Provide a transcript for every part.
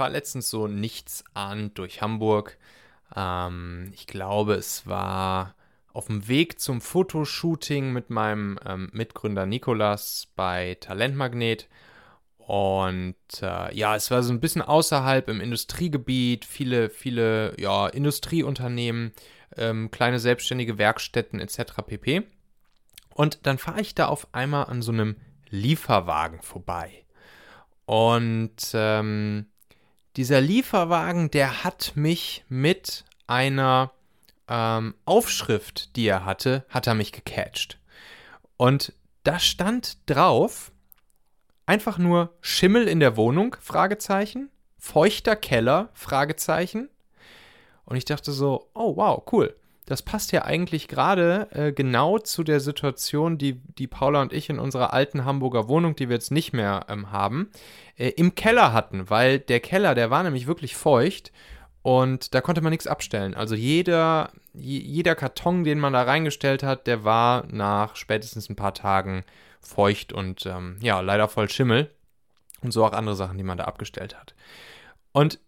fahre letztens so nichts an durch Hamburg. Ähm, ich glaube, es war auf dem Weg zum Fotoshooting mit meinem ähm, Mitgründer Nikolas bei Talentmagnet. Und äh, ja, es war so ein bisschen außerhalb im Industriegebiet, viele, viele ja, Industrieunternehmen, ähm, kleine selbstständige Werkstätten etc. pp. Und dann fahre ich da auf einmal an so einem Lieferwagen vorbei. Und ähm, dieser Lieferwagen, der hat mich mit einer ähm, Aufschrift, die er hatte, hat er mich gecatcht. Und da stand drauf, einfach nur Schimmel in der Wohnung, Fragezeichen, feuchter Keller, Fragezeichen. Und ich dachte so, oh wow, cool. Das passt ja eigentlich gerade äh, genau zu der Situation, die, die Paula und ich in unserer alten Hamburger Wohnung, die wir jetzt nicht mehr ähm, haben, äh, im Keller hatten, weil der Keller, der war nämlich wirklich feucht und da konnte man nichts abstellen. Also jeder, jeder Karton, den man da reingestellt hat, der war nach spätestens ein paar Tagen feucht und ähm, ja, leider voll Schimmel. Und so auch andere Sachen, die man da abgestellt hat. Und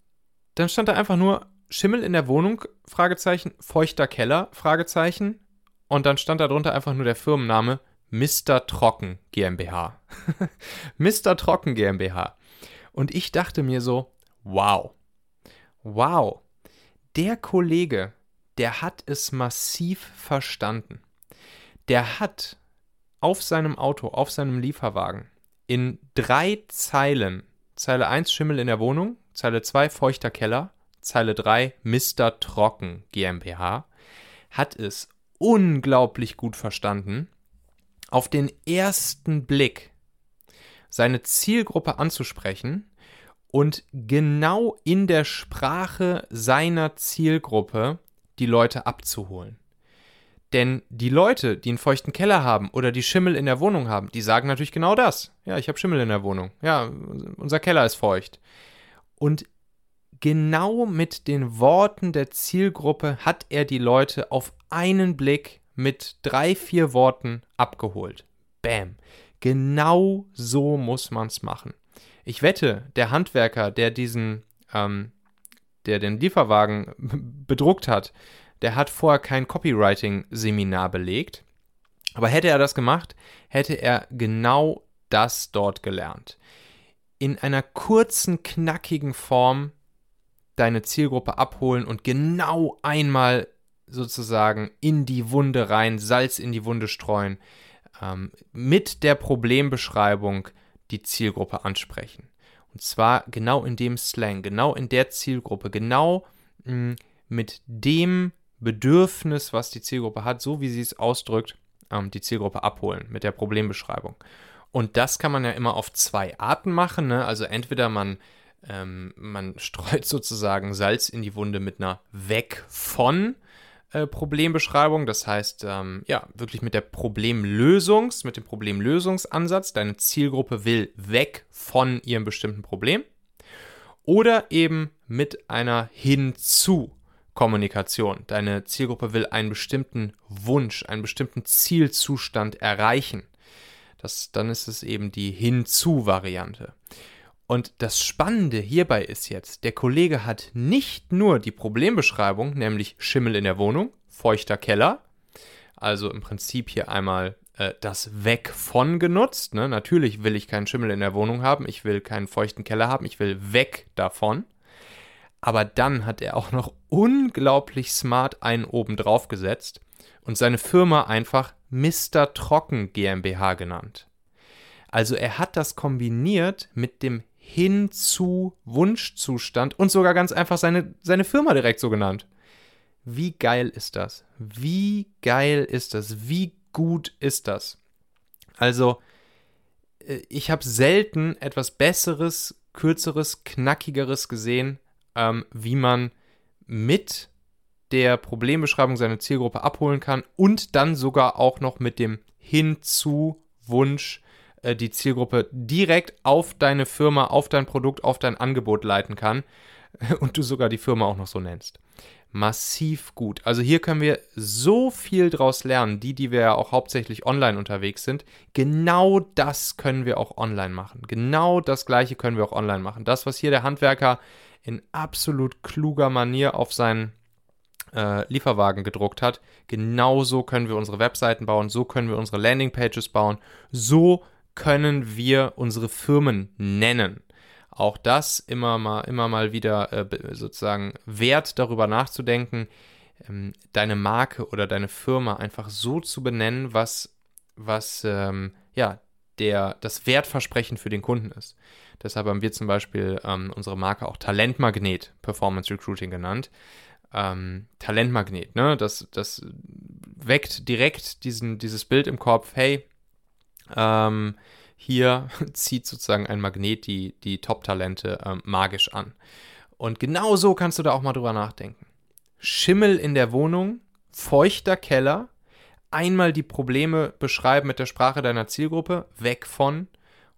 dann stand da einfach nur Schimmel in der Wohnung, Fragezeichen, feuchter Keller, Fragezeichen. Und dann stand da drunter einfach nur der Firmenname Mr. Trocken GmbH. Mr. Trocken GmbH. Und ich dachte mir so, wow, wow, der Kollege, der hat es massiv verstanden. Der hat auf seinem Auto, auf seinem Lieferwagen in drei Zeilen, Zeile 1 Schimmel in der Wohnung, Zeile 2 feuchter Keller, Zeile 3 Mr. Trocken GmbH, hat es unglaublich gut verstanden, auf den ersten Blick seine Zielgruppe anzusprechen und genau in der Sprache seiner Zielgruppe die Leute abzuholen. Denn die Leute, die einen feuchten Keller haben oder die Schimmel in der Wohnung haben, die sagen natürlich genau das. Ja, ich habe Schimmel in der Wohnung. Ja, unser Keller ist feucht. Und genau mit den Worten der Zielgruppe hat er die Leute auf einen Blick mit drei, vier Worten abgeholt. Bam. Genau so muss man es machen. Ich wette, der Handwerker, der diesen, ähm, der den Lieferwagen bedruckt hat, der hat vorher kein Copywriting-Seminar belegt. Aber hätte er das gemacht, hätte er genau das dort gelernt. In einer kurzen, knackigen Form deine Zielgruppe abholen und genau einmal sozusagen in die Wunde rein, Salz in die Wunde streuen, ähm, mit der Problembeschreibung die Zielgruppe ansprechen. Und zwar genau in dem Slang, genau in der Zielgruppe, genau mh, hm, mit dem Bedürfnis, was die Zielgruppe hat, so wie sie es ausdrückt, ähm, die Zielgruppe abholen mit der Problembeschreibung. Und das kann man ja immer auf zwei Arten machen. Ne? Also entweder man, ähm, man streut sozusagen Salz in die Wunde mit einer Weg von äh, Problembeschreibung. Das heißt, ähm, ja, wirklich mit der Problemlösungs, mit dem Problemlösungsansatz. Deine Zielgruppe will weg von ihrem bestimmten Problem. Oder eben mit einer Hinzu. Kommunikation. Deine Zielgruppe will einen bestimmten Wunsch, einen bestimmten Zielzustand erreichen. Das, dann ist es eben die Hinzu-Variante. Und das Spannende hierbei ist jetzt, der Kollege hat nicht nur die Problembeschreibung, nämlich Schimmel in der Wohnung, feuchter Keller, also im Prinzip hier einmal äh, das Weg von genutzt. Ne? Natürlich will ich keinen Schimmel in der Wohnung haben, ich will keinen feuchten Keller haben, ich will weg davon. Aber dann hat er auch noch unglaublich smart einen oben drauf gesetzt und seine Firma einfach Mr. Trocken GmbH genannt. Also er hat das kombiniert mit dem hin zu Wunschzustand und sogar ganz einfach seine, seine Firma direkt so genannt. Wie geil ist das? Wie geil ist das? Wie gut ist das? Also, äh, ich habe selten etwas Besseres, Kürzeres, Knackigeres gesehen ähm, wie man mit der Problembeschreibung seine Zielgruppe abholen kann und dann sogar auch noch mit dem Hinzu-Wunsch äh, die Zielgruppe direkt auf deine Firma, auf dein Produkt, auf dein Angebot leiten kann und du sogar die Firma auch noch so nennst. massiv gut. Also hier können wir so viel draus lernen. Die, die wir ja auch hauptsächlich online unterwegs sind, genau das können wir auch online machen. Genau das gleiche können wir auch online machen. Das, was hier der Handwerker in absolut kluger Manier auf seinen äh, Lieferwagen gedruckt hat, genauso können wir unsere Webseiten bauen, so können wir unsere Landingpages bauen, so können wir unsere Firmen nennen auch das immer mal, immer mal wieder äh, sozusagen wert, darüber nachzudenken, ähm, deine Marke oder deine Firma einfach so zu benennen, was, was ähm, ja, der, das Wertversprechen für den Kunden ist. Deshalb haben wir zum Beispiel ähm, unsere Marke auch Talentmagnet Performance Recruiting genannt. Ähm, Talentmagnet, ne? Das, das weckt direkt diesen, dieses Bild im Kopf, hey, ähm, hier zieht sozusagen ein Magnet die, die Top-Talente ähm, magisch an. Und genau so kannst du da auch mal drüber nachdenken. Schimmel in der Wohnung, feuchter Keller, einmal die Probleme beschreiben mit der Sprache deiner Zielgruppe, weg von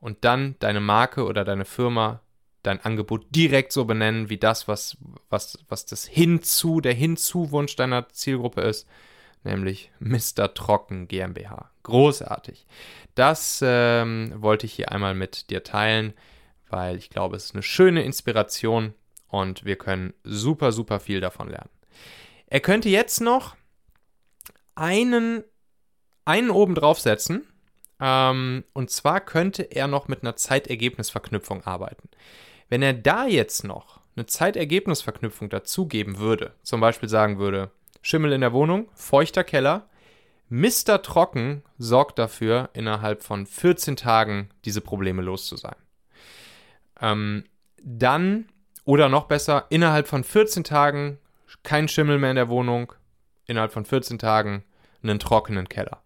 und dann deine Marke oder deine Firma, dein Angebot direkt so benennen, wie das, was, was, was das Hinzu, der Hinzuwunsch deiner Zielgruppe ist nämlich Mr. Trocken GmbH. Großartig. Das ähm, wollte ich hier einmal mit dir teilen, weil ich glaube, es ist eine schöne Inspiration und wir können super, super viel davon lernen. Er könnte jetzt noch einen, einen oben draufsetzen. Ähm, und zwar könnte er noch mit einer Zeitergebnisverknüpfung arbeiten. Wenn er da jetzt noch eine Zeitergebnisverknüpfung dazugeben würde, zum Beispiel sagen würde, Schimmel in der Wohnung, feuchter Keller. Mr. Trocken sorgt dafür, innerhalb von 14 Tagen diese Probleme los zu sein. Ähm, dann, oder noch besser, innerhalb von 14 Tagen kein Schimmel mehr in der Wohnung, innerhalb von 14 Tagen einen trockenen Keller.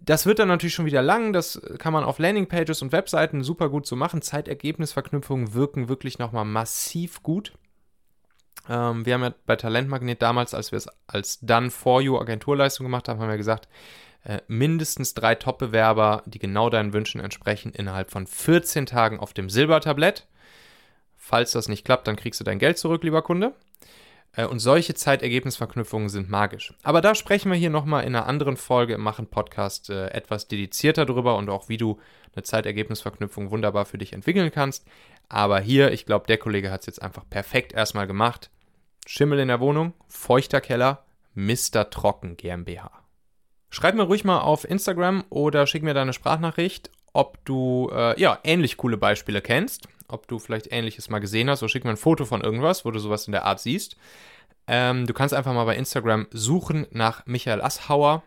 Das wird dann natürlich schon wieder lang, das kann man auf Landingpages und Webseiten super gut so machen. Zeitergebnisverknüpfungen wirken wirklich nochmal massiv gut. Ähm, wir haben ja bei Talentmagnet damals, als wir es als Done for You Agenturleistung gemacht haben, haben wir gesagt, äh, mindestens drei Top-Bewerber, die genau deinen Wünschen entsprechen, innerhalb von 14 Tagen auf dem Silbertablett. Falls das nicht klappt, dann kriegst du dein Geld zurück, lieber Kunde. Äh, und solche Zeitergebnisverknüpfungen sind magisch. Aber da sprechen wir hier nochmal in einer anderen Folge im Machen-Podcast äh, etwas dedizierter drüber und auch, wie du eine Zeitergebnisverknüpfung wunderbar für dich entwickeln kannst. Aber hier, ich glaube, der Kollege hat es jetzt einfach perfekt erstmal gemacht. Schimmel in der Wohnung, feuchter Keller, Mr. Trocken GmbH. Schreib mir ruhig mal auf Instagram oder schick mir deine Sprachnachricht, ob du äh, ja ähnlich coole Beispiele kennst, ob du vielleicht ähnliches mal gesehen hast oder schick mir ein Foto von irgendwas, wo du sowas in der Art siehst. Ähm, du kannst einfach mal bei Instagram suchen nach Michael Asshauer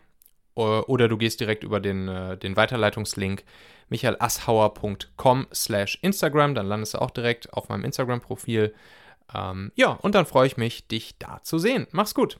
oder du gehst direkt über den, äh, den Weiterleitungslink michaelasshauer.com slash Instagram. Dann landest du auch direkt auf meinem Instagram-Profil. Ähm, ja, und dann freue ich mich, dich da zu sehen. Mach's gut.